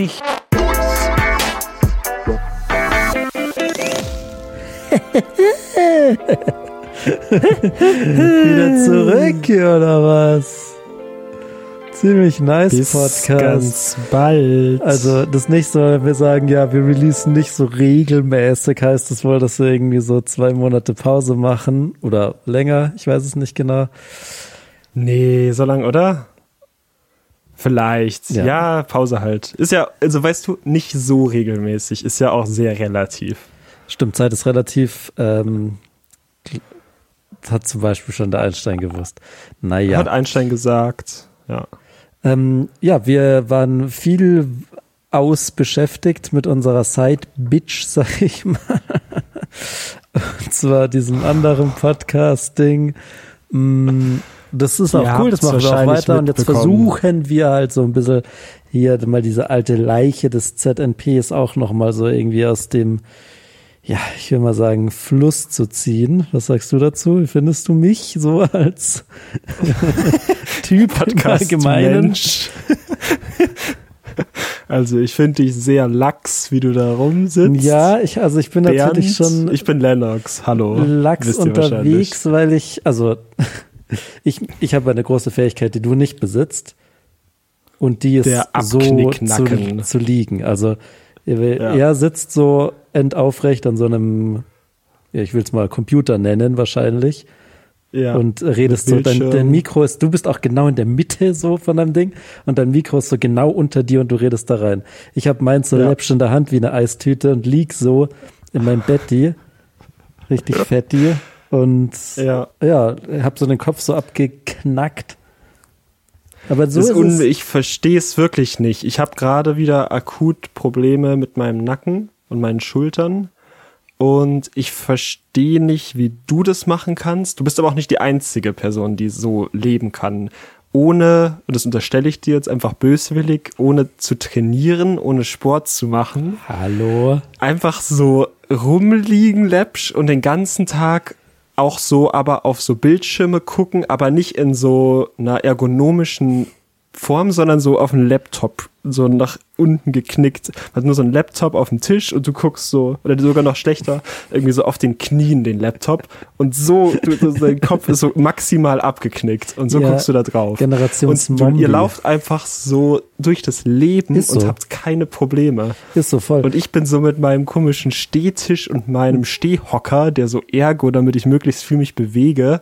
Ziemlich. Wieder zurück hier, oder was? Ziemlich nice Bis Podcast. ganz bald. Also das nächste Mal, wenn wir sagen, ja, wir releasen nicht so regelmäßig, heißt das wohl, dass wir irgendwie so zwei Monate Pause machen oder länger, ich weiß es nicht genau. nee, so lang, oder? Vielleicht. Ja. Ja. Pause halt. Ist ja, also weißt du, nicht so regelmäßig. Ist ja auch sehr relativ. Stimmt, Zeit ist relativ, ähm, hat zum Beispiel schon der Einstein gewusst. Naja. Hat Einstein gesagt. Ja. Ähm, ja, wir waren viel ausbeschäftigt mit unserer Side Bitch, sag ich mal. Und zwar diesem anderen Podcast-Ding. Mm, Das ist auch Ihr cool, das machen wir auch weiter. Und jetzt versuchen wir halt so ein bisschen hier mal diese alte Leiche des ZNPs auch nochmal so irgendwie aus dem, ja, ich will mal sagen, Fluss zu ziehen. Was sagst du dazu? Findest du mich so als Typ Allgemeinen? Mensch. also ich finde dich sehr lax, wie du da rumsitzt. Ja, ich, also ich bin Bernd, natürlich schon ich bin Lennox, hallo. lax unterwegs, weil ich, also ich, ich habe eine große Fähigkeit, die du nicht besitzt. Und die ist Der so zu, zu liegen. Also er, Ja. sitzt so endaufrecht an so einem, ja, ich will es mal Computer nennen wahrscheinlich. Ja. und redest so, dein, dein Mikro ist, du bist auch genau in der Mitte so von deinem Ding und dein Mikro ist so genau unter dir und du redest da rein. Ich habe meins so Ja. läppsch in der Hand wie eine Eistüte und lieg so in meinem Betti, richtig fetti und Ja. ja, hab so den Kopf so abgeknackt. Aber so ist ist ich verstehe es wirklich nicht. Ich habe gerade wieder akut Probleme mit meinem Nacken und meinen Schultern. Und ich verstehe nicht, wie du das machen kannst. Du bist aber auch nicht die einzige Person, die so leben kann. Ohne, und das unterstelle ich dir jetzt einfach böswillig, ohne zu trainieren, ohne Sport zu machen. Hallo. Einfach so rumliegen, läppsch und den ganzen Tag auch so, aber auf so Bildschirme gucken, aber nicht in so einer ergonomischen Form, sondern so auf dem Laptop, so nach unten geknickt. Hat nur so ein Laptop auf dem Tisch und du guckst so, oder sogar noch schlechter, irgendwie so auf den Knien den Laptop und so, du, du, dein Kopf ist so maximal abgeknickt und so Ja, guckst du da drauf. Generations und du, ihr lauft einfach so durch das Leben Ist und so. habt keine Probleme. Ist so voll. Und ich bin so mit meinem komischen Stehtisch und meinem Stehhocker, der so ergo, damit ich möglichst viel mich bewege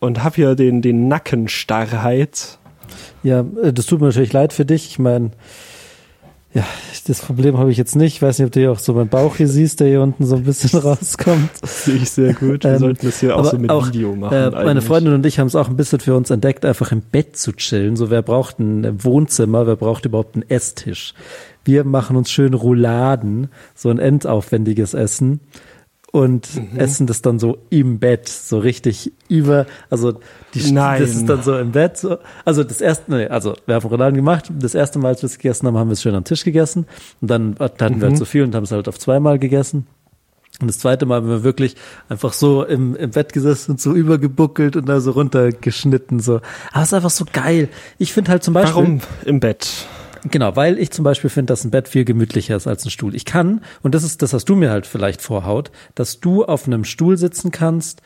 und hab hier den, den Nackenstarrheit. Ja, äh, das tut mir natürlich leid für dich. Ich meine, ja, das Problem habe ich jetzt nicht. Ich weiß nicht, ob du hier auch so meinen Bauch hier siehst, der hier unten so ein bisschen rauskommt. Sehe ich sehr gut. Wir Ähm, sollten das hier auch so mit auch, Video machen. Äh, meine. Freundin und ich haben es auch ein bisschen für uns entdeckt, einfach im Bett zu chillen. So, wer braucht ein Wohnzimmer, wer braucht überhaupt einen Esstisch? Wir machen uns schön Rouladen, so ein endaufwendiges Essen und Mhm. essen das dann so im Bett, so richtig über, also die, Nein. das ist dann so im Bett. So. Also das erste, nee, also wir haben Rouladen gemacht. Das erste Mal, als wir es gegessen haben, haben wir es schön am Tisch gegessen und dann hatten wir halt so viel und haben es halt auf zweimal gegessen. Und das zweite Mal haben wir wirklich einfach so im, im Bett gesessen und so übergebuckelt und da so runtergeschnitten. So. Aber es ist einfach so geil. Ich finde halt zum Beispiel. Warum im Bett? Genau, weil ich zum Beispiel finde, dass ein Bett viel gemütlicher ist als ein Stuhl. Ich kann, und das ist das, was du mir halt vielleicht vorhaut, dass du auf einem Stuhl sitzen kannst,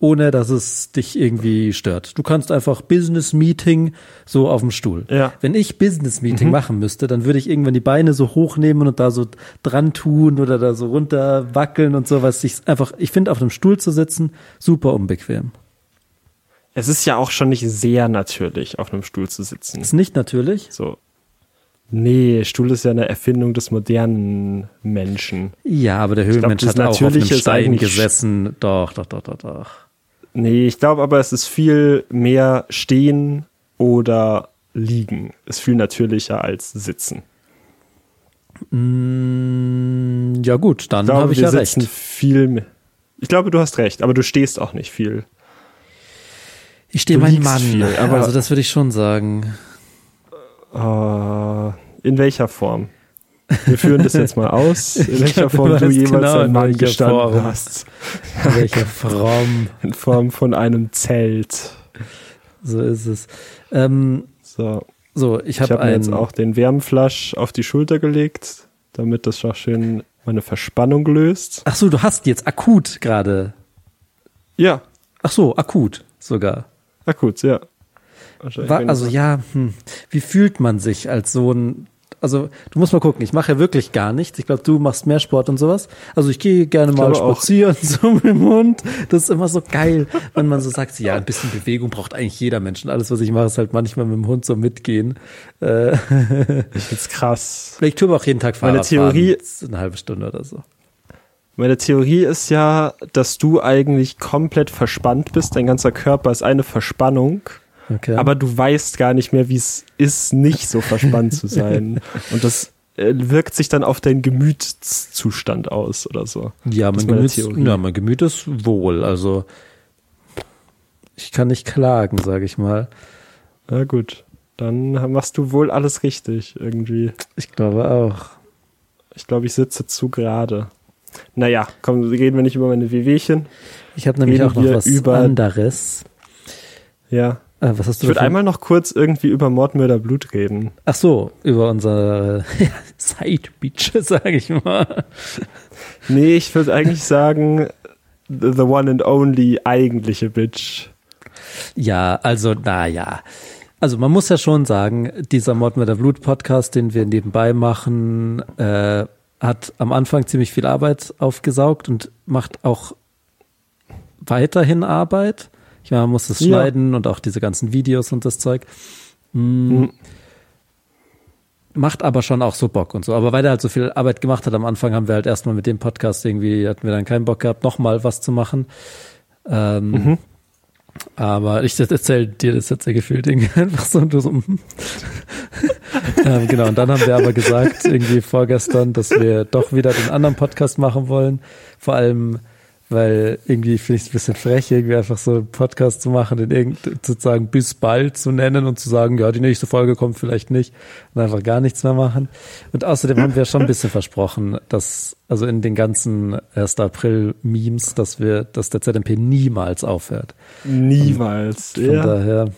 ohne dass es dich irgendwie stört. Du kannst einfach Business Meeting so auf dem Stuhl. Ja. Wenn ich Business Meeting machen müsste, dann würde ich irgendwann die Beine so hochnehmen und da so dran tun oder da so runter wackeln und sowas. Ich einfach, ich finde auf einem Stuhl zu sitzen super unbequem. Es ist ja auch schon nicht sehr natürlich, auf einem Stuhl zu sitzen. Ist nicht natürlich. So. Nee, Stuhl ist ja eine Erfindung des modernen Menschen. Ja, aber der Höhlenmensch das hat auch auf einem Stein gesessen. Doch, doch, doch, doch, doch. Nee, ich glaube aber, es ist viel mehr stehen oder liegen. Ist viel natürlicher als sitzen. Mm, ja gut, dann Ich habe ich wir ja sitzen recht. viel mehr. Ich glaube, du hast recht, aber du stehst auch nicht viel. Ich stehe mein Mann, viel, aber- also das würde ich schon sagen. Äh, in welcher Form? Wir führen das jetzt mal aus, in welcher glaube, Form du du jemals genau, ein in Mann welcher gestanden Form. hast. Welcher fromm. In Form von einem Zelt. so ist es. Ähm, So, so, ich habe mir ein, jetzt auch den Wärmflasch auf die Schulter gelegt, damit das auch schön meine Verspannung löst. Ach so, du hast jetzt akut gerade. Ja, Ach so, akut sogar. akut, ja. Wahrscheinlich Wa- bin also ja, hm. wie fühlt man sich als so ein also du musst mal gucken, ich mache ja wirklich gar nichts. Ich glaube, du machst mehr Sport und sowas. Also ich gehe gerne mal glaube auch. spazieren so mit dem Hund. Das ist immer so geil, wenn man so sagt, ja, ein bisschen Bewegung braucht eigentlich jeder Mensch. Und alles, was ich mache, ist halt manchmal mit dem Hund so mitgehen. Äh, Ich find's krass. ich tue aber auch jeden Tag Meine Fahrrad Theorie- fahren, eine halbe Stunde oder so. Meine Theorie ist ja, dass du eigentlich komplett verspannt bist. Dein ganzer Körper ist eine Verspannung. Okay. Aber du weißt gar nicht mehr, wie es ist, nicht so verspannt zu sein. Und das äh, wirkt sich dann auf deinen Gemütszustand aus oder so. ja, mein ist meine Gemüt, Theorie. ja, mein Gemüt ist wohl. Also ich kann nicht klagen, sage ich mal. Na gut, dann machst du wohl alles richtig irgendwie. Ich glaube auch. Ich glaube, ich sitze zu gerade. Naja, komm, reden wir nicht über meine Wehwehchen. Ich habe nämlich Reden auch noch was über- anderes. Ja. Äh, was hast du Ich würde einmal noch kurz irgendwie über Mord, Mörder, Blut reden. Ach so, über unsere Side Beach, sage ich mal. Nee, ich würde eigentlich sagen, the one and only eigentliche Bitch. Ja, also naja. Also man muss ja schon sagen, dieser Mord mit der Blut Podcast, den wir nebenbei machen, äh, hat am Anfang ziemlich viel Arbeit aufgesaugt und macht auch weiterhin Arbeit. Ich meine, man muss es Ja. schneiden und auch diese ganzen Videos und das Zeug. Mm. Macht aber schon auch so Bock und so. Aber weil er halt so viel Arbeit gemacht hat, am Anfang haben wir halt erstmal mit dem Podcast irgendwie, hatten wir dann keinen Bock gehabt, nochmal was zu machen. Ähm, Aber ich erzähle dir das jetzt ja gefühlt irgendwie einfach so. Und du so mhm. ähm, genau, und dann haben wir aber gesagt, irgendwie vorgestern, dass wir doch wieder den anderen Podcast machen wollen. Vor allem, weil irgendwie finde ich es ein bisschen frech, irgendwie einfach so einen Podcast zu machen, den irgend sozusagen bis bald zu nennen und zu sagen, ja, die nächste Folge kommt vielleicht nicht und einfach gar nichts mehr machen. Und außerdem haben wir schon ein bisschen versprochen, dass, also in den ganzen 1. April-Memes, dass wir, dass der ZMP niemals aufhört. Niemals. Von Ja. daher,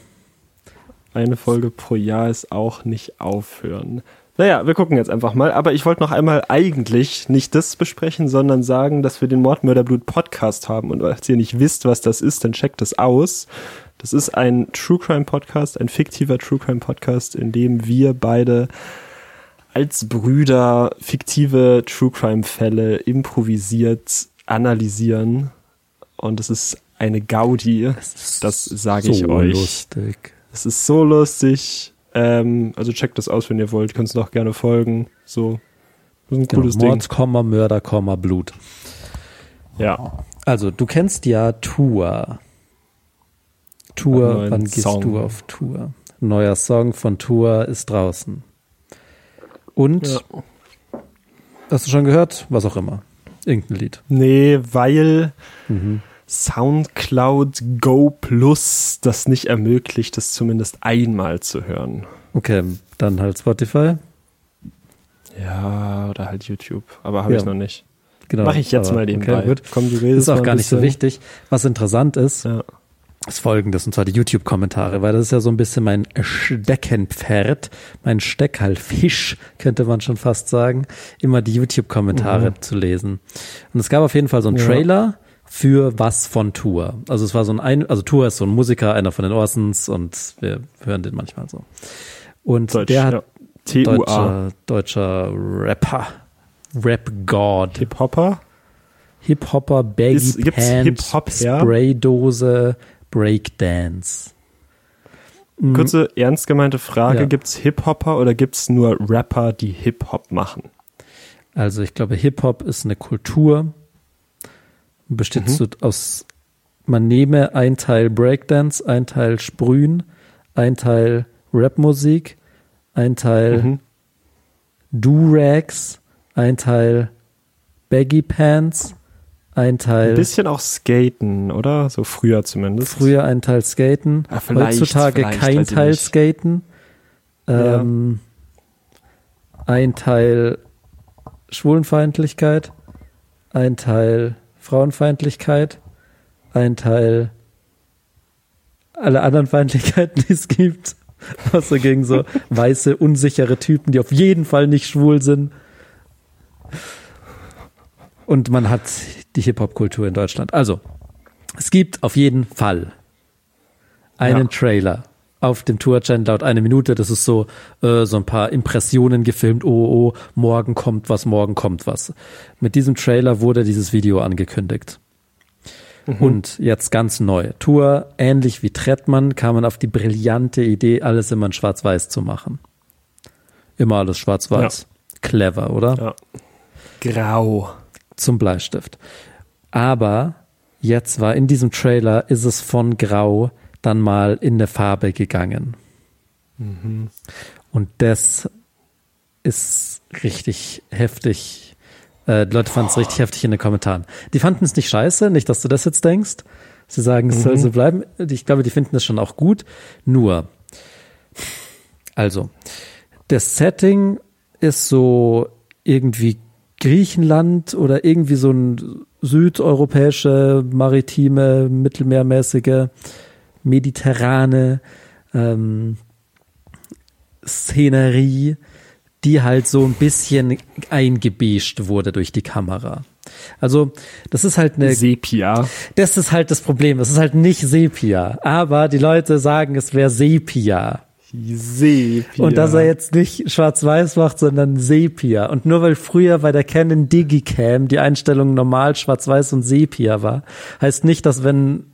Eine Folge pro Jahr ist auch nicht aufhören. Naja, wir gucken jetzt einfach mal. Aber ich wollte noch einmal eigentlich nicht das besprechen, sondern sagen, dass wir den Mordmörderblut Podcast haben. Und falls ihr nicht wisst, was das ist, dann checkt es aus. Das ist ein True Crime Podcast, ein fiktiver True Crime Podcast, in dem wir beide als Brüder fiktive True Crime Fälle improvisiert analysieren. Und es ist eine Gaudi. Das sage ich so euch. lustig. Es ist so lustig. Ähm, also checkt das aus, wenn ihr wollt. Könnt es noch gerne folgen. So. Das ist ein Genau, cooles Mord, Komma, Mörder, Komma, Blut. Ding. Ja. Also, du kennst ja Tour. Tour, wann gehst Song. du auf Tour? Neuer Song von Tour ist draußen. Und, ja. hast du schon gehört? Was auch immer. Irgendein Lied. Nee, weil Mhm. Soundcloud Go Plus das nicht ermöglicht, das zumindest einmal zu hören. Okay, dann halt Spotify. Ja, oder halt YouTube. Aber habe Ja. ich noch nicht. Genau. Mache ich jetzt aber mal nebenbei. Okay, gut. Komm, du Das redest ist auch gar nicht so wichtig. Was interessant ist, Ja. ist folgendes, und zwar die YouTube-Kommentare, weil das ist ja so ein bisschen mein Steckenpferd, mein Steckhalfisch, könnte man schon fast sagen, immer die YouTube-Kommentare zu lesen. Und es gab auf jeden Fall so einen Ja. Trailer für was von Tour. Also es war so ein, ein also Tour ist so ein Musiker, einer von den Orsons und wir hören den manchmal so. Und Deutsch, der hat ja. Deutscher, deutscher Rapper, Rap-God. Hip-Hopper? Hip-Hopper, Baggy Ist- gibt's Pant, Hip-Hop her? Spraydose, Breakdance. Mhm. Kurze, ernst gemeinte Frage. Ja. Gibt's Hip-Hopper oder gibt's nur Rapper, die Hip-Hop machen? Also ich glaube, Hip-Hop ist eine Kultur, besteht Mhm. aus, man nehme ein Teil Breakdance, ein Teil Sprühen, ein Teil Rapmusik, ein Teil Mhm. Do-Rags, ein Teil Baggy Pants, ein Ein Teil bisschen auch Skaten, oder? So früher zumindest. früher ein Teil Skaten, Ah, vielleicht, heutzutage vielleicht, kein Teil nicht. Skaten, Ja. ähm, ein Teil Schwulenfeindlichkeit, ein Teil Frauenfeindlichkeit, ein Teil alle anderen Feindlichkeiten, die es gibt. Außer gegen so weiße, unsichere Typen, die auf jeden Fall nicht schwul sind. Und man hat die Hip-Hop-Kultur in Deutschland. Also, es gibt auf jeden Fall einen Ja. Trailer auf dem Tour-Channel laut eine Minute. Das ist so, äh, so ein paar Impressionen gefilmt. Oh, oh, morgen kommt was, morgen kommt was. Mit diesem Trailer wurde dieses Video angekündigt. Und jetzt ganz neu. Tour, ähnlich wie Trettmann, kam man auf die brillante Idee, alles immer in Schwarz-Weiß zu machen. Immer alles Schwarz-Weiß. Clever, oder? Ja. Grau. Zum Bleistift. Aber jetzt war in diesem Trailer, ist es von Grau dann mal in eine Farbe gegangen. Und das ist richtig heftig. Äh, die Leute fanden es richtig heftig in den Kommentaren. Die fanden es nicht scheiße, nicht, dass du das jetzt denkst. Sie sagen, es soll so bleiben. Ich glaube, die finden es schon auch gut. Nur, also, das Setting ist so irgendwie Griechenland oder irgendwie so ein südeuropäische, maritime, mittelmeermäßige, mediterrane ähm, Szenerie, die halt so ein bisschen eingebeigt wurde durch die Kamera. Also, das ist halt eine Sepia. das ist halt das Problem. Es ist halt nicht Sepia. Aber die Leute sagen, es wäre Sepia. Sepia. Und dass er jetzt nicht schwarz-weiß macht, sondern Sepia. Und nur weil früher bei der Canon Digicam die Einstellung normal schwarz-weiß und Sepia war, heißt nicht, dass wenn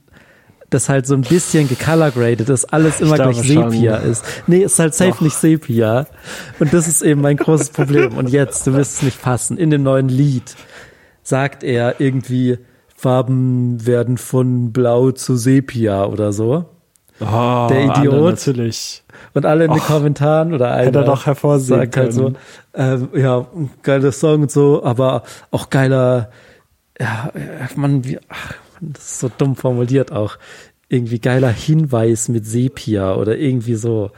das halt so ein bisschen gecolorgraded ist, alles immer gleich schon. Sepia ist. Nee, ist halt safe Doch. nicht Sepia. Und das ist eben mein großes Problem. Und jetzt, du wirst es nicht fassen, in dem neuen Lied sagt er irgendwie, Farben werden von blau zu Sepia oder so. oh, der Idiot. Anna, natürlich. Und alle in den Och, Kommentaren oder einer hätte er doch hervorsehen sagt halt so, ähm, ja, geiler Song und so, aber auch geiler, ja, äh, man, wie, ach, das ist so dumm formuliert auch. Irgendwie geiler Hinweis mit Sepia oder irgendwie so.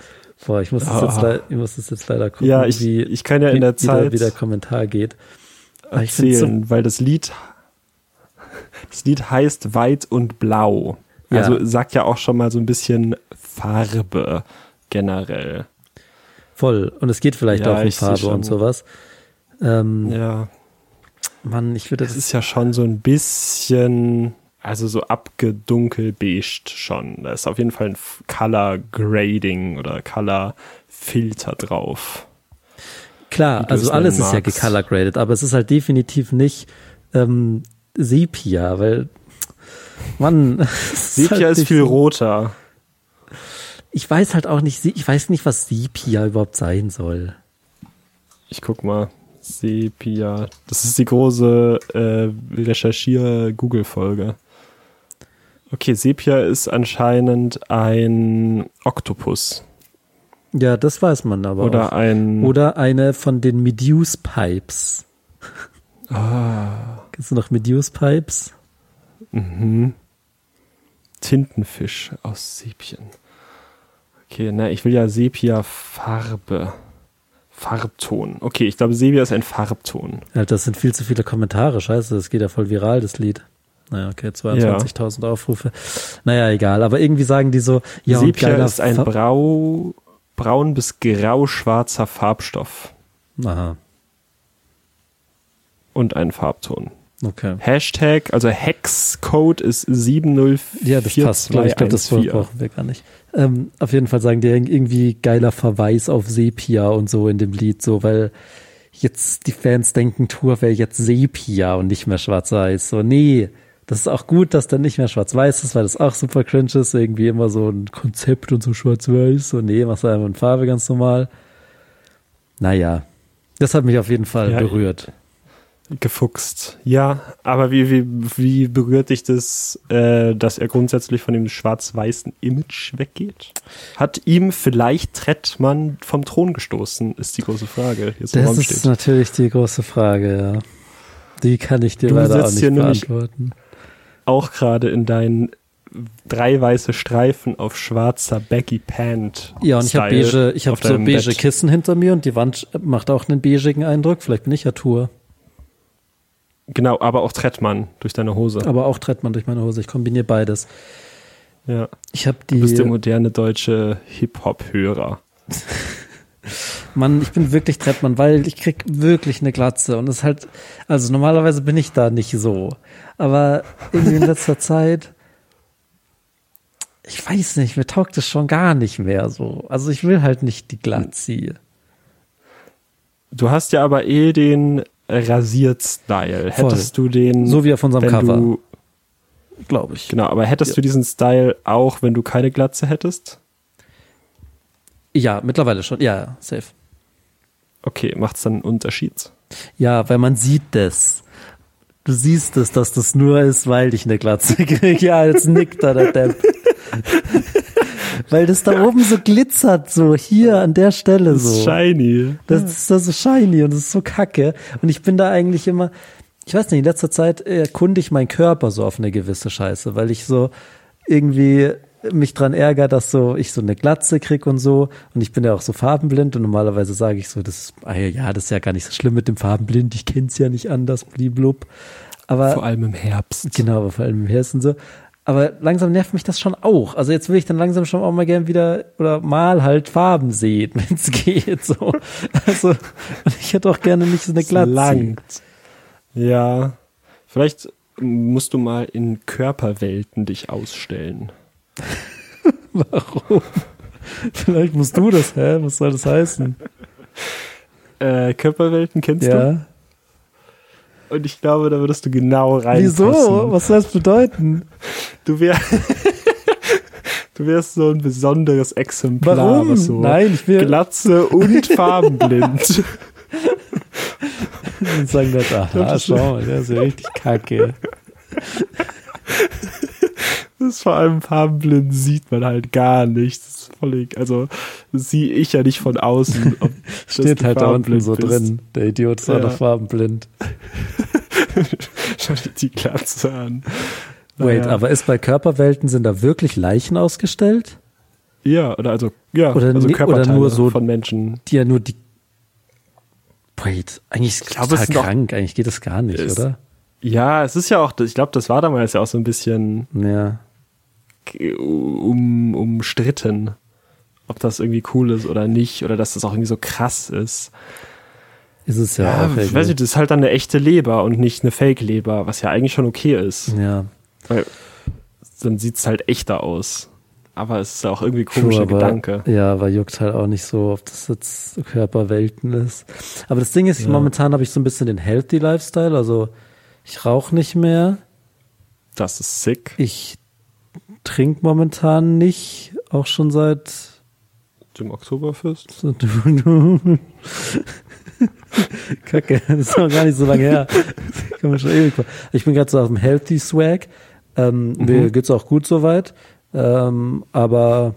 Boah, ich muss das, jetzt, Ah. le- ich muss das jetzt leider gucken, Ja, ich- wie, ich kann ja in wie, der wie, Zeit wie der Kommentar geht. Aber ich find's erzählen, weil das Lied, das Lied heißt Weit und Blau. Ja. Also sagt ja auch schon mal so ein bisschen Farbe generell. Voll. Und es geht vielleicht Ja, auch um Farbe und sowas. Ähm, Ja, Mann, ich würde das ist ja schon so ein bisschen, also so abgedunkelbeigt schon. Da ist auf jeden Fall ein Color Grading oder Color Filter drauf. Klar, also es alles ist ja magst. gecolorgraded, aber es ist halt definitiv nicht ähm, Sepia, weil Mann, ist Sepia halt ist viel roter. Ich weiß halt auch nicht, ich weiß nicht, was Sepia überhaupt sein soll. Ich guck mal. Sepia. Das ist die große äh, Recherchier-Google-Folge. Okay, Sepia ist anscheinend ein Oktopus. Ja, das weiß man aber Oder auch. ein. Oder eine von den Medusa Pipes. ah, Kennst du noch Medusa Pipes? mhm. Tintenfisch aus Sepien. Okay, na, ich will ja Sepia-Farbe. Farbton. Okay, ich glaube, Sepia ist ein Farbton. Alter, das sind viel zu viele Kommentare, scheiße, das geht ja voll viral, das Lied. Naja, okay, 22.000 Aufrufe. Naja, egal, aber irgendwie sagen die so, ja, Sepia ist ein Fa- brau, braun bis grau-schwarzer Farbstoff Aha, und ein Farbton. okay. Hashtag, also Hexcode ist 704214. Ja, das passt. Ich glaube, das brauchen wir gar nicht. Ähm, auf jeden Fall sagen die irgendwie geiler Verweis auf Sepia und so in dem Lied, so, weil jetzt die Fans denken, Tour wäre jetzt Sepia und nicht mehr schwarz-weiß. So, nee, das ist auch gut, dass dann nicht mehr schwarz-weiß ist, weil das auch super cringe ist. Irgendwie immer so ein Konzept und so schwarz-weiß. So, nee, machst du einfach in Farbe ganz normal. Naja, das hat mich auf jeden Fall Ja, berührt. Gefuchst. Ja, aber wie, wie, wie berührt dich das, äh, dass er grundsätzlich von dem schwarz-weißen Image weggeht? Hat ihm vielleicht Trettmann vom Thron gestoßen, ist die große Frage, jetzt Das ist natürlich die große Frage, ja. Die kann ich dir Du leider auch nicht hier nämlich- beantworten. Auch gerade in deinen drei weiße Streifen auf schwarzer Baggy Pant. Ja, und ich habe beige, ich habe so beige Bett. Kissen hinter mir und die Wand macht auch einen beigigen Eindruck. Vielleicht bin ich ja Tour. Genau, aber auch Trettmann durch deine Hose. Aber auch Trettmann durch meine Hose. Ich kombiniere beides. Ja. Ich habe Du bist der die. moderne deutsche Hip-Hop-Hörer. Mann, ich bin wirklich Trettmann, weil ich krieg wirklich eine Glatze und es halt, also normalerweise bin ich da nicht so, aber irgendwie in letzter Zeit, ich weiß nicht, mir taugt es schon gar nicht mehr so. Also ich will halt nicht die Glatze. Du hast ja aber eh den Rasiert-Style. Hättest du den. So wie auf unserem Cover. Glaube ich. genau, aber hättest Ja. du diesen Style auch, wenn du keine Glatze hättest? Ja, mittlerweile schon. Ja, ja, safe. Okay, macht's dann einen Unterschied? Ja, weil man sieht das. Du siehst es, dass das nur ist, weil ich eine Glatze kriege. Ja, jetzt nickt da der Depp. weil das da oben so glitzert, so hier an der Stelle Das ist so. shiny. Das ist da so shiny und das ist so kacke. Und ich bin da eigentlich immer, ich weiß nicht, in letzter Zeit erkunde ich meinen Körper so auf eine gewisse Scheiße, weil ich so irgendwie mich dran ärgere, dass so ich so eine Glatze krieg und so. Und ich bin ja auch so farbenblind und normalerweise sage ich so, das ah ja, das ist ja gar nicht so schlimm mit dem Farbenblind, ich kenn's ja nicht anders, bliblub. Aber Vor allem im Herbst. Genau, aber vor allem im Herbst und so. Aber langsam nervt mich das schon auch. Also jetzt will ich dann langsam schon auch mal gern wieder oder mal halt Farben sehen, wenn es geht. So. Also und ich hätte auch gerne nicht so eine Glatze. langt. Ja. Vielleicht musst du mal in Körperwelten dich ausstellen. Warum? Vielleicht musst du das, hä? Was soll das heißen? Äh, Körperwelten kennst du? Ja. Und ich glaube, da würdest du genau reinpassen. Wieso? Was soll das bedeuten? Du, wär, du wärst so ein besonderes Exemplar. Warum? So Nein, ich will Glatze und farbenblind. und sagen das, aha, das- schau mal, der ist ja richtig kacke. Ist vor allem farbenblind sieht man halt gar nichts. Das ist völlig, also sehe ich ja nicht von außen. Steht halt da unten so bist. drin. Der Idiot ist auch Ja. noch farbenblind. Schau dir die Glatze an. Wait, Naja. aber ist bei Körperwelten, sind da wirklich Leichen ausgestellt? Ja, oder also, ja, Oder also ni- oder nur so- von Menschen. die ja nur die. Wait, eigentlich ist Ich es glaube, total es krank. Eigentlich geht das gar nicht, Es- oder? Ja, es ist ja auch, ich glaube, das war damals ja auch so ein bisschen Ja. Um, umstritten, ob das irgendwie cool ist oder nicht, oder dass das auch irgendwie so krass ist. Ist es ja, Ja, auch ich weiß nicht, das ist halt dann eine echte Leber und nicht eine Fake-Leber, was ja eigentlich schon okay ist. Ja, Weil dann sieht's halt echter aus. Aber es ist auch irgendwie true, komischer aber, Gedanke. Ja, aber juckt halt auch nicht so, ob das jetzt Körperwelten ist. Aber das Ding ist, ich, Ja. momentan habe ich so ein bisschen den Healthy Lifestyle. Also ich rauche nicht mehr. Das ist sick. Ich trinke momentan nicht, auch schon seit Dem Oktoberfest. Kacke, das ist noch gar nicht so lange her. Ich bin gerade so auf dem Healthy Swag. Ähm, Mir geht's auch gut soweit. Ähm, aber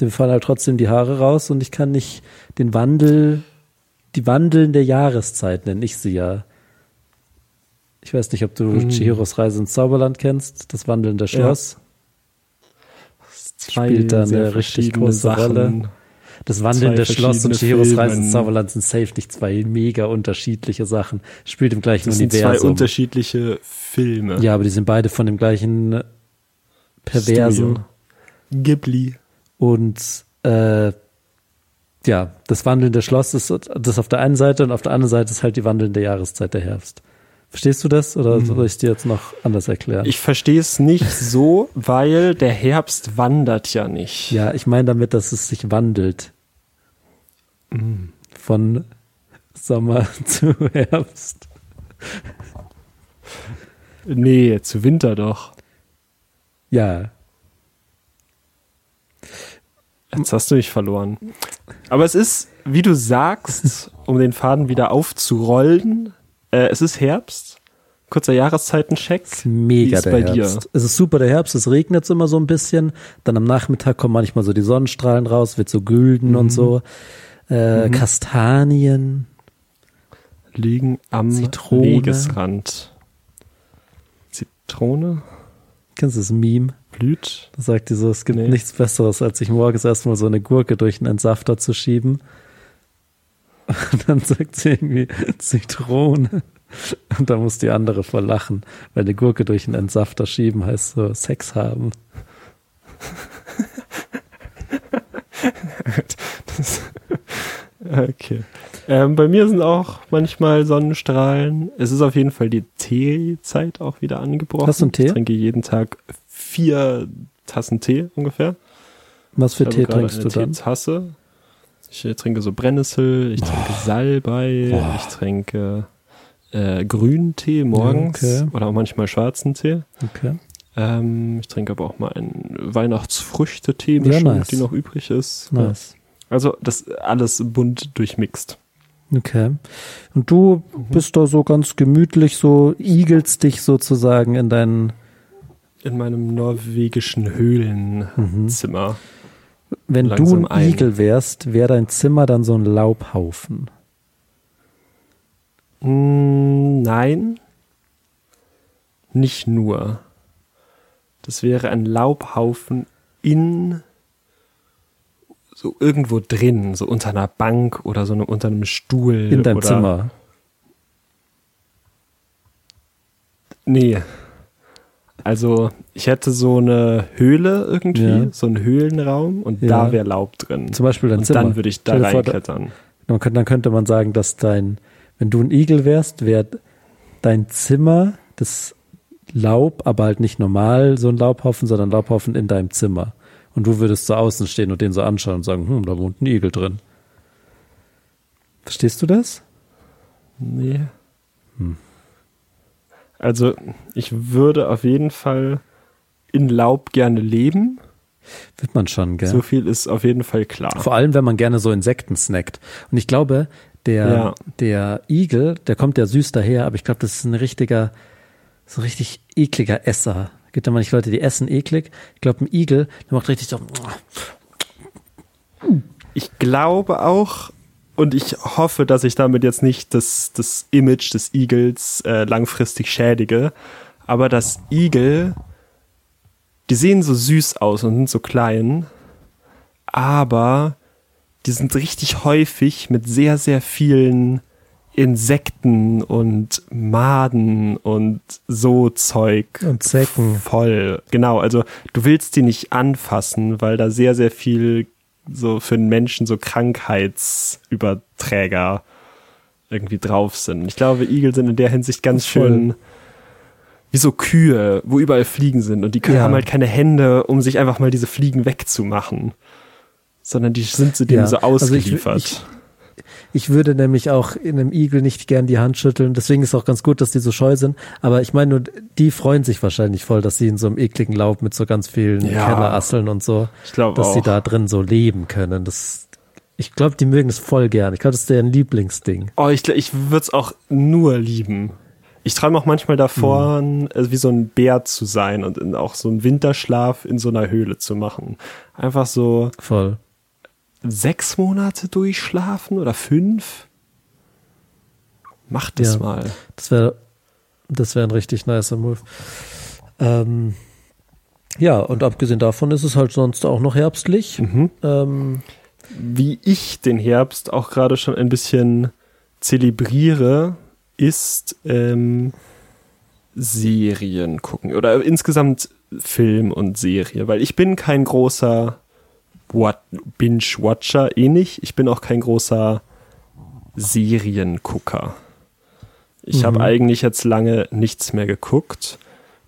dem fallen halt trotzdem die Haare raus und ich kann nicht den Wandel, die Wandeln der Jahreszeit nenne ich sie ja. Ich weiß nicht, ob du Mhm. Chihiros Reise ins Zauberland kennst, das wandelnde Schloss. Zwei Spielt da sehr eine richtig große Sachen. Rolle. Das wandelnde Schloss und Chihiros Reise ins Zauberland sind safe nicht zwei mega unterschiedliche Sachen. Spielt im gleichen Das sind zwei unterschiedliche Filme. ja, aber die sind beide von dem gleichen Perversen. Studio. Ghibli. Und äh, ja, das wandelnde Schloss ist das auf der einen Seite und auf der anderen Seite ist halt die wandelnde Jahreszeit der Herbst. Verstehst du das oder soll ich dir jetzt noch anders erklären? Mhm. Ich verstehe es nicht so, weil der Herbst wandert ja nicht. ja, ich meine damit, dass es sich wandelt. Mhm. Von Sommer zu Herbst. Nee, zu Winter doch. Ja, Jetzt hast du mich verloren. Aber es ist, wie du sagst, um den Faden wieder aufzurollen, äh, es ist Herbst. Kurzer Jahreszeitencheck. ist mega ist der bei Herbst. dir? Es ist super der Herbst, es regnet immer so ein bisschen. Dann am Nachmittag kommen manchmal so die Sonnenstrahlen raus, wird so gülden Mhm. und so. Äh, Kastanien. Liegen am Zitrone. Wegesrand. Zitrone? Kennst du das Meme? Blüht? Da sagt die so, es gibt Nee. nichts Besseres, als sich morgens erstmal so eine Gurke durch einen Entsafter zu schieben. Und dann sagt sie irgendwie Zitrone. Und da muss die andere voll lachen, weil eine Gurke durch einen Entsafter schieben heißt so Sex haben. das, okay. Ähm, bei mir sind auch manchmal Sonnenstrahlen. Es ist auf jeden Fall die Teezeit auch wieder angebrochen. Hast du einen Tee? Ich trinke jeden Tag vier Tassen Tee ungefähr. Was für Tee trinkst du dann? Teetasse. Ich äh, trinke so Brennnessel, ich trinke Salbei, Boah. ich trinke äh, Grüntee morgens Ja, okay. oder auch manchmal schwarzen Tee. Okay. Ähm, ich trinke aber auch mal einen Weihnachtsfrüchtetee-Mischung, nice. die noch übrig ist. Nice. Also das alles bunt durchmixt. Okay. Und du bist da so ganz gemütlich, so igelst dich sozusagen in deinen, In meinem norwegischen Höhlenzimmer. Wenn du ein ein. Igel wärst, wäre dein Zimmer dann so ein Laubhaufen. Mm, nein. Nicht nur. Das wäre ein Laubhaufen in so irgendwo drin, so unter einer Bank oder so unter einem Stuhl. In deinem Zimmer. Nee. Also, ich hätte so eine Höhle irgendwie, Ja. so einen Höhlenraum und Ja. da wäre Laub drin. Zum Beispiel dein und Zimmer. dann würde ich da Stell dir vor, da- reinklettern. Dann könnte, dann könnte man sagen, dass dein, wenn du ein Igel wärst, wäre dein Zimmer das Laub, aber halt nicht normal so ein Laubhaufen, sondern Laubhaufen in deinem Zimmer. Und du würdest so außen stehen und den so anschauen und sagen, hm, da wohnt ein Igel drin. Verstehst du das? Nee. Hm. Also, ich würde auf jeden Fall in Laub gerne leben. Wird man schon, gell? So viel ist auf jeden Fall klar. Vor allem, wenn man gerne so Insekten snackt. Und ich glaube, der, Ja. der Igel, der kommt ja süß daher, aber ich glaube, das ist ein richtiger, so ein richtig ekliger Esser. Gibt ja manche Leute, die essen eklig. Ich glaube, ein Igel, der macht richtig so, Ich glaube auch, und ich hoffe, dass ich damit jetzt nicht das, das Image des Igels äh, langfristig schädige, aber dass Igel, die sehen so süß aus und sind so klein, aber die sind richtig häufig mit sehr, sehr vielen Insekten und Maden und so Zeug Und Zecken. voll. Genau, also du willst die nicht anfassen, weil da sehr, sehr viel so für den Menschen so Krankheitsüberträger irgendwie drauf sind. Ich glaube, Igel sind in der Hinsicht ganz Voll. schön wie so Kühe, wo überall Fliegen sind und die können, Ja. haben halt keine Hände, um sich einfach mal diese Fliegen wegzumachen. Sondern die sind zu denen Ja, so also ich- ausgeliefert. ich- Ich würde nämlich auch in einem Igel nicht gern die Hand schütteln. Deswegen ist auch ganz gut, dass die so scheu sind. Aber ich meine nur, die freuen sich wahrscheinlich voll, dass sie in so einem ekligen Laub mit so ganz vielen Ja. Kellerasseln und so, Ich glaube dass sie auch. da drin so leben können. Das, ich glaube, die mögen es voll gern. Ich glaube, das ist deren Lieblingsding. Oh, ich, ich würde es auch nur lieben. Ich träume auch manchmal davor, Mhm. äh, wie so ein Bär zu sein und in, auch so einen Winterschlaf in so einer Höhle zu machen. Einfach so Voll. Sechs Monate durchschlafen oder fünf. Mach das Ja. mal. Das wäre das wäre ein richtig nicer Move. Ähm, ja, und abgesehen davon ist es halt sonst auch noch herbstlich. Mhm. Ähm, Wie ich den Herbst auch gerade schon ein bisschen zelebriere, ist ähm, Serien gucken oder insgesamt Film und Serie, weil ich bin kein großer Binge-Watcher, eh nicht. Ich bin auch kein großer Seriengucker. Ich Mhm. habe eigentlich jetzt lange nichts mehr geguckt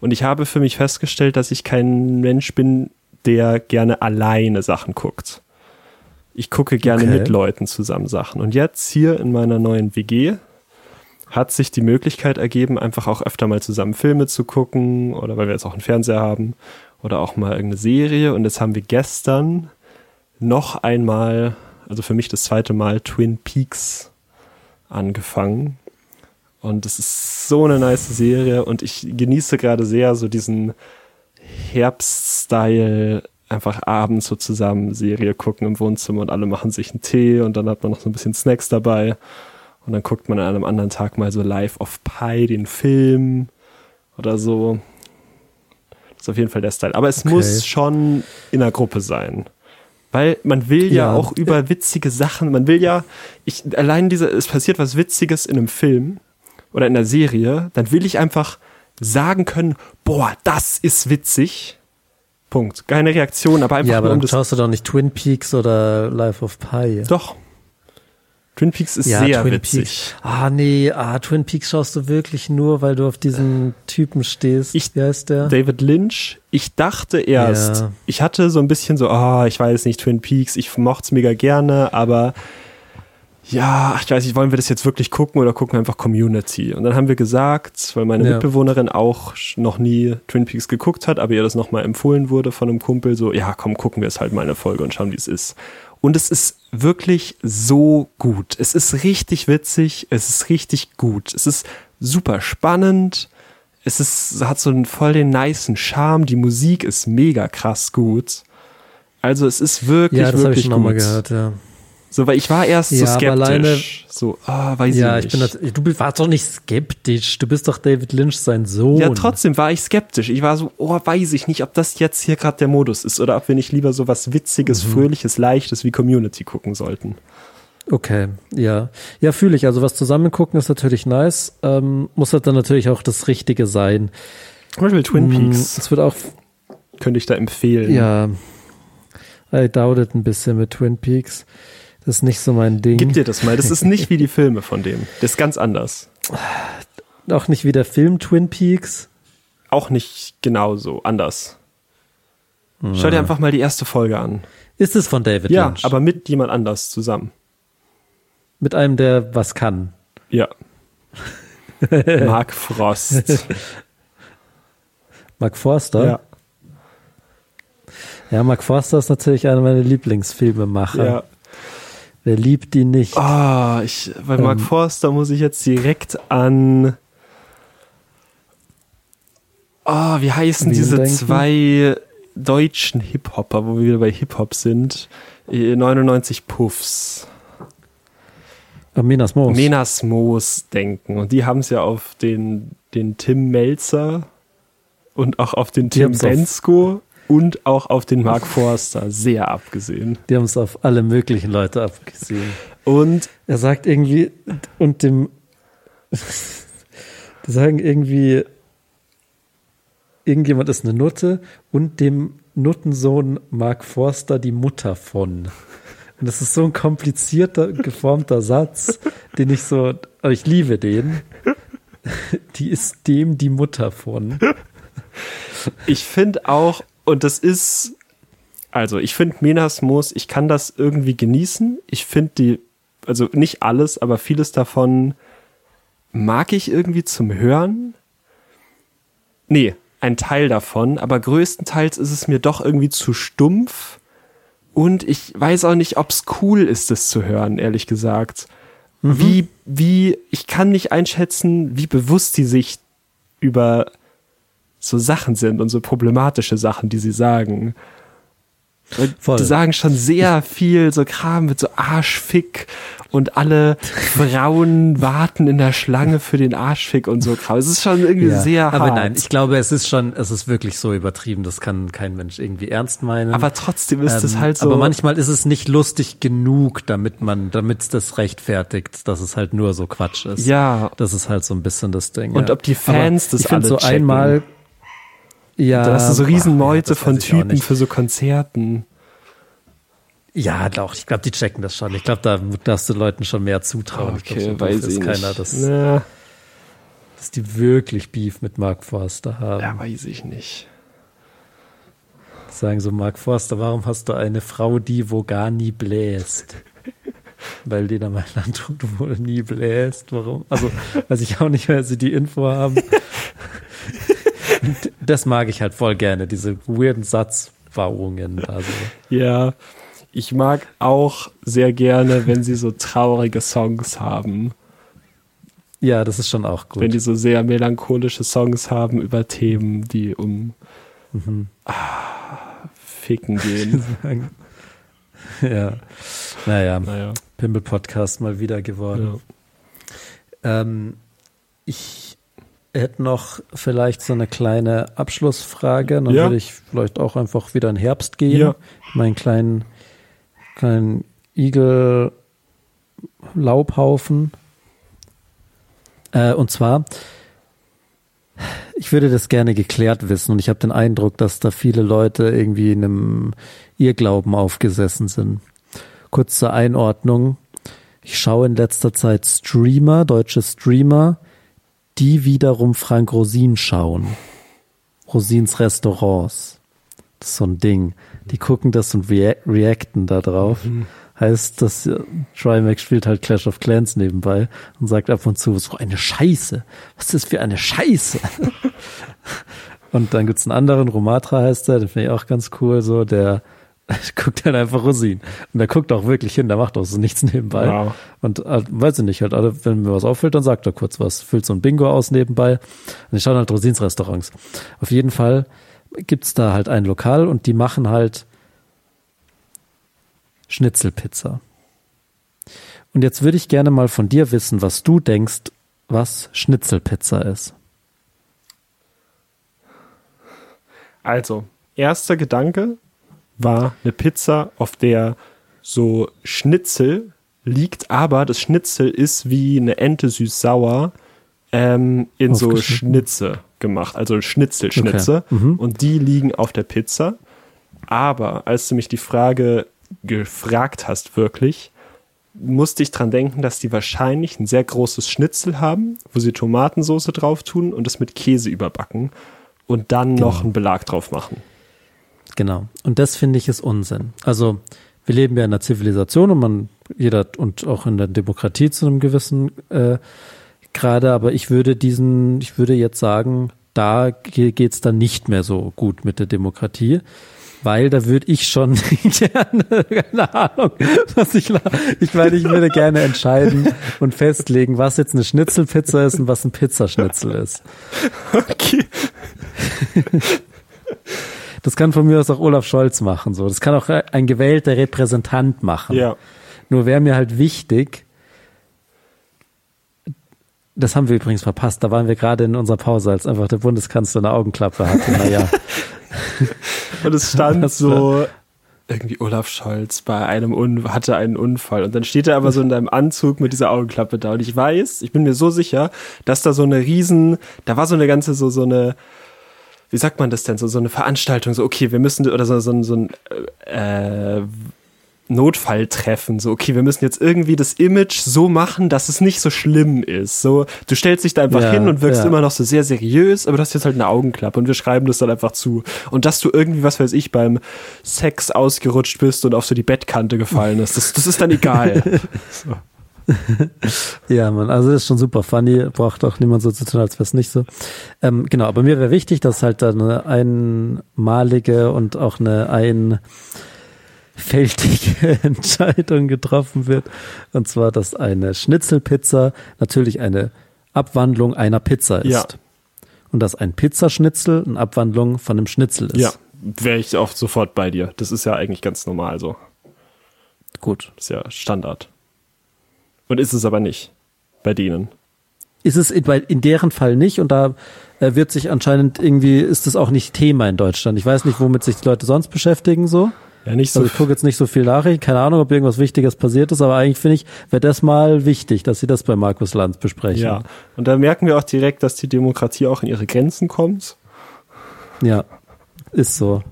und ich habe für mich festgestellt, dass ich kein Mensch bin, der gerne alleine Sachen guckt. Ich gucke gerne Okay. mit Leuten zusammen Sachen. Und jetzt hier in meiner neuen WG hat sich die Möglichkeit ergeben, einfach auch öfter mal zusammen Filme zu gucken oder weil wir jetzt auch einen Fernseher haben oder auch mal irgendeine Serie. Und jetzt haben wir gestern noch einmal, also für mich das zweite Mal, Twin Peaks angefangen. Und es ist so eine nice Serie und ich genieße gerade sehr so diesen Herbststyle, einfach abends so zusammen Serie gucken im Wohnzimmer und alle machen sich einen Tee und dann hat man noch so ein bisschen Snacks dabei. Und dann guckt man an einem anderen Tag mal so Live of Pi, den Film oder so. Das ist auf jeden Fall der Style. Aber es Okay. muss schon in einer Gruppe sein. Weil man will ja, Ja. auch über witzige Sachen, man will ja, ich, allein diese, es passiert was Witziges in einem Film oder in einer Serie, dann will ich einfach sagen können, boah, das ist witzig, Punkt. Keine Reaktion, aber einfach Ja, aber nur um dann das. schaust du doch nicht Twin Peaks oder Life of Pi. Doch. Twin Peaks ist ja, sehr Twin witzig. Peaks. Ah, nee, ah, Twin Peaks schaust du wirklich nur, weil du auf diesen Typen stehst. Ich- Wie heißt der? David Lynch. Ich dachte erst, Ja. ich hatte so ein bisschen so, ah, ich weiß nicht, Twin Peaks, ich mochte es mega gerne, aber ja, ich weiß nicht, wollen wir das jetzt wirklich gucken oder gucken wir einfach Community? Und dann haben wir gesagt, weil meine Ja. Mitbewohnerin auch noch nie Twin Peaks geguckt hat, aber ihr das nochmal empfohlen wurde von einem Kumpel, so, ja, komm, gucken wir es halt mal eine Folge und schauen, wie es ist. Und es ist wirklich so gut. Es ist richtig witzig, es ist richtig gut. Es ist super spannend. Es ist, hat so einen voll den nicen Charme. Die Musik ist mega krass gut. Also es ist wirklich, ja, das habe wirklich ich schon gut. gehört, ja. So, weil ich war erst so Ja, aber skeptisch. alleine- so, ah, weiß Ja, ich ich nicht. bin das, du warst doch nicht skeptisch. Du bist doch David Lynch sein Sohn. ja, trotzdem war ich skeptisch. Ich war so, oh, weiß ich nicht, ob das jetzt hier gerade der Modus ist oder ob wir nicht lieber so was Witziges, Mhm. Fröhliches, Leichtes wie Community gucken sollten. Okay, ja. Ja, fühle ich. Also was zusammen gucken ist natürlich nice. Ähm, muss halt dann natürlich auch das Richtige sein. Zum Beispiel Twin Mm, Peaks Es wird auch, könnte ich da empfehlen. ja, I doubt it ein bisschen mit Twin Peaks. Das ist nicht so mein Ding. Gib dir das mal. Das ist nicht wie die Filme von dem. Das ist ganz anders. auch nicht wie der Film Twin Peaks. Auch nicht genauso. Anders. Schau dir einfach mal die erste Folge an. Ist es von David Ja, Lynch? aber mit jemand anders zusammen. mit einem, der was kann. Ja. Mark Frost. Mark Forster. ja. Ja, Mark Forster ist natürlich einer meiner Lieblingsfilmemacher. ja. Wer liebt ihn nicht? Ah, ich, bei Mark Ähm. Forster muss ich jetzt direkt an. Ah, wie heißen diese denken? zwei deutschen Hip-Hopper, wo wir wieder bei Hip-Hop sind? Äh, 99 Puffs. Oh, Minas Moos. Menas Moos denken. Und die haben es ja auf den, den Tim Melzer und auch auf den Tim Bensko und auch auf den Mark Forster sehr abgesehen. Die haben es auf alle möglichen Leute abgesehen. Und Er sagt irgendwie, und dem, die sagen irgendwie, irgendjemand ist eine Nutte und dem Nuttensohn Mark Forster die Mutter von. Und das ist so ein komplizierter, geformter Satz, den ich so, aber ich liebe den. Die ist dem die Mutter von. ich finde auch, und das ist, also ich finde Menas Moos, ich kann das irgendwie genießen. Ich finde die, also nicht alles, aber vieles davon mag ich irgendwie zum Hören. Nee, ein Teil davon, aber größtenteils ist es mir doch irgendwie zu stumpf. Und ich weiß auch nicht, ob es cool ist, das zu hören, ehrlich gesagt. Wie, wie, ich kann nicht einschätzen, wie bewusst die sich über so Sachen sind und so problematische Sachen, die sie sagen. Die sagen schon sehr viel so Kram mit so Arschfick und alle Frauen warten in der Schlange für den Arschfick und so Kram. Es ist schon irgendwie Ja, sehr hart. aber nein, ich glaube, es ist schon, es ist wirklich so übertrieben, das kann kein Mensch irgendwie ernst meinen. aber trotzdem ist es Ähm, halt so. Aber manchmal ist es nicht lustig genug, damit man, damit das rechtfertigt, dass es halt nur so Quatsch ist. Ja. Das ist halt so ein bisschen das Ding. Und ja. ob die Fans Aber das ich alle so checken. einmal, ja. da hast du so boah, Riesenmeute ja, das von weiß ich Typen nicht. für so Konzerten. Ja, doch, ich glaube, die checken das schon. Ich glaube, da darfst du Leuten schon mehr zutrauen. ich glaub, so doof ist keiner, dass, Na, dass die wirklich Beef mit Mark Forster haben. ja, weiß ich nicht. Sagen so, Mark Forster, warum hast du eine Frau, die wo gar nie bläst? Weil Lena Meyer-Landrut wohl nie bläst. Warum? Also, weiß ich auch nicht, weil sie die Info haben. Und das mag ich halt voll gerne, diese weirden Satzbauungen. Also, Ja, ich mag auch sehr gerne, wenn sie so traurige Songs haben. ja, das ist schon auch gut. Wenn die so sehr melancholische Songs haben über Themen, die um Mhm. ah, Ficken gehen. ja. Naja, naja. Pimmel-Podcast mal wieder geworden. Ja. Ähm, ich hätte noch vielleicht so eine kleine Abschlussfrage. Dann Ja. würde ich vielleicht auch einfach wieder in Herbst gehen. Ja. Meinen kleinen, kleinen Igel-Laubhaufen. Äh, und zwar, ich würde das gerne geklärt wissen und ich habe den Eindruck, dass da viele Leute irgendwie in einem Irrglauben aufgesessen sind. Kurz zur Einordnung. Ich schaue in letzter Zeit Streamer, deutsche Streamer, die wiederum Frank Rosin schauen. Rosins Restaurants. Das ist so ein Ding. Die gucken das und rea reacten da drauf. Mhm. Heißt, dass Trimax spielt halt Clash of Clans nebenbei und sagt ab und zu, so eine Scheiße. Was ist das für eine Scheiße? und dann gibt's einen anderen, Romatra heißt der, den finde ich auch ganz cool, so, der guckt halt einfach Rosin. Und der guckt auch wirklich hin, der macht auch so nichts nebenbei. Wow. Und äh, weiß ich nicht, halt, also, wenn mir was auffällt, dann sagt er kurz was, füllt so ein Bingo aus nebenbei. Und ich schaue halt Rosins Restaurants. Auf jeden Fall gibt's da halt ein Lokal und die machen halt Schnitzelpizza. Und jetzt würde ich gerne mal von dir wissen, was du denkst, was Schnitzelpizza ist. Also, erster Gedanke war eine Pizza, auf der so Schnitzel liegt, aber das Schnitzel ist wie eine Ente süß-sauer ähm, in so Schnitze gemacht, also Schnitzelschnitze. Okay. Mhm. Und die liegen auf der Pizza. Aber als du mich die Frage gefragt hast, wirklich, musste ich dran denken, dass die wahrscheinlich ein sehr großes Schnitzel haben, wo sie Tomatensauce drauf tun und es mit Käse überbacken und dann genau. noch einen Belag drauf machen. Genau. Und das finde ich ist Unsinn. Also wir leben ja in einer Zivilisation und man jeder und auch in der Demokratie zu einem gewissen äh, Grade, aber ich würde diesen, ich würde jetzt sagen, da geht's dann nicht mehr so gut mit der Demokratie weil da würde ich schon gerne, keine Ahnung, was ich, ich meine, ich würde gerne entscheiden und festlegen, was jetzt eine Schnitzelpizza ist und was ein Pizzaschnitzel ist. Okay. Das kann von mir aus auch Olaf Scholz machen, so. Das kann auch ein gewählter Repräsentant machen. Ja. Nur wäre mir halt wichtig, das haben wir übrigens verpasst. Da waren wir gerade in unserer Pause, als einfach der Bundeskanzler eine Augenklappe hatte. Naja. und es stand so irgendwie Olaf Scholz bei einem Un hatte einen Unfall und dann steht er aber so in deinem Anzug mit dieser Augenklappe da und ich weiß, ich bin mir so sicher, dass da so eine riesen, da war so eine ganze so so eine wie sagt man das denn so so eine Veranstaltung so okay wir müssen oder so so, so ein äh, Notfall treffen. So, okay, wir müssen jetzt irgendwie das Image so machen, dass es nicht so schlimm ist. So, du stellst dich da einfach ja, hin und wirkst ja. immer noch so sehr seriös, aber du hast jetzt halt eine Augenklappe und wir schreiben das dann einfach zu. Und dass du irgendwie, was weiß ich, beim Sex ausgerutscht bist und auf so die Bettkante gefallen ist, das, das ist dann egal. so. ja, man, also das ist schon super funny, braucht auch niemand so zu tun, als wäre es nicht so. Ähm, genau, aber mir wäre wichtig, dass halt da eine einmalige und auch eine ein fältige Entscheidung getroffen wird. Und zwar, dass eine Schnitzelpizza natürlich eine Abwandlung einer Pizza ist. Ja. Und dass ein Pizzaschnitzel eine Abwandlung von einem Schnitzel ist. Ja, wäre ich auch sofort bei dir. Das ist ja eigentlich ganz normal so. Gut. Das ist ja Standard. Und ist es aber nicht bei denen. Ist es in, in deren Fall nicht und da äh, wird sich anscheinend irgendwie, ist es auch nicht Thema in Deutschland. Ich weiß nicht, womit sich die Leute sonst beschäftigen so. Ja, nicht so. Also ich gucke jetzt nicht so viel Nachrichten, keine Ahnung, ob irgendwas Wichtiges passiert ist, aber eigentlich finde ich, wäre das mal wichtig, dass sie das bei Markus Lanz besprechen. Ja, und da merken wir auch direkt, dass die Demokratie auch in ihre Grenzen kommt. Ja, ist so.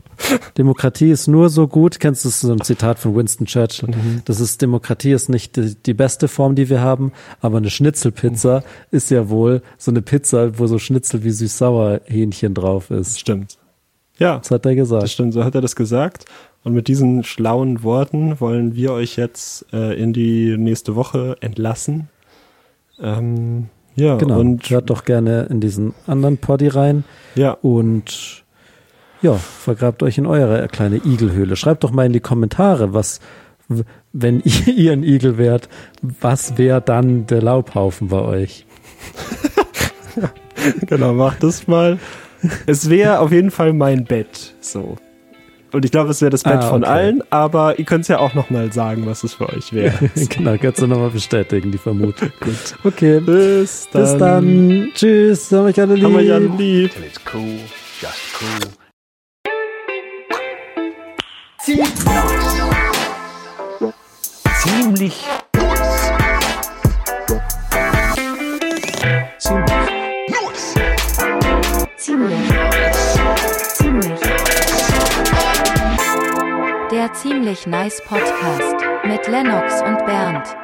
Demokratie ist nur so gut, kennst du das so ein Zitat von Winston Churchill, mhm. das ist Demokratie ist nicht die, die, beste Form, die wir haben, aber eine Schnitzelpizza mhm. ist ja wohl so eine Pizza, wo so Schnitzel wie süß-sauer Hähnchen drauf ist. Stimmt. Ja. Das hat er gesagt. Das stimmt, so hat er das gesagt. Und mit diesen schlauen Worten wollen wir euch jetzt äh, in die nächste Woche entlassen. Ähm, ja, genau. Und hört doch gerne in diesen anderen Poddy rein. Ja. Und ja, vergrabt euch in eure kleine Igelhöhle. Schreibt doch mal in die Kommentare, was, wenn ihr ein Igel wärt, was wäre dann der Laubhaufen bei euch? genau, macht das mal. Es wäre auf jeden Fall mein Bett. So. Und ich glaube, es wäre das Bett ah, okay. von allen, aber ihr könnt es ja auch nochmal sagen, was es für euch wäre. genau, kannst du nochmal bestätigen, die Vermutung. Gut. Okay. Bis dann. Bis dann. Tschüss. Haben euch alle lieb. Haben euch alle lieb. It's cool. Just cool ziemlich, ziemlich, der ziemlich nice Podcast mit Lennox und Bernd.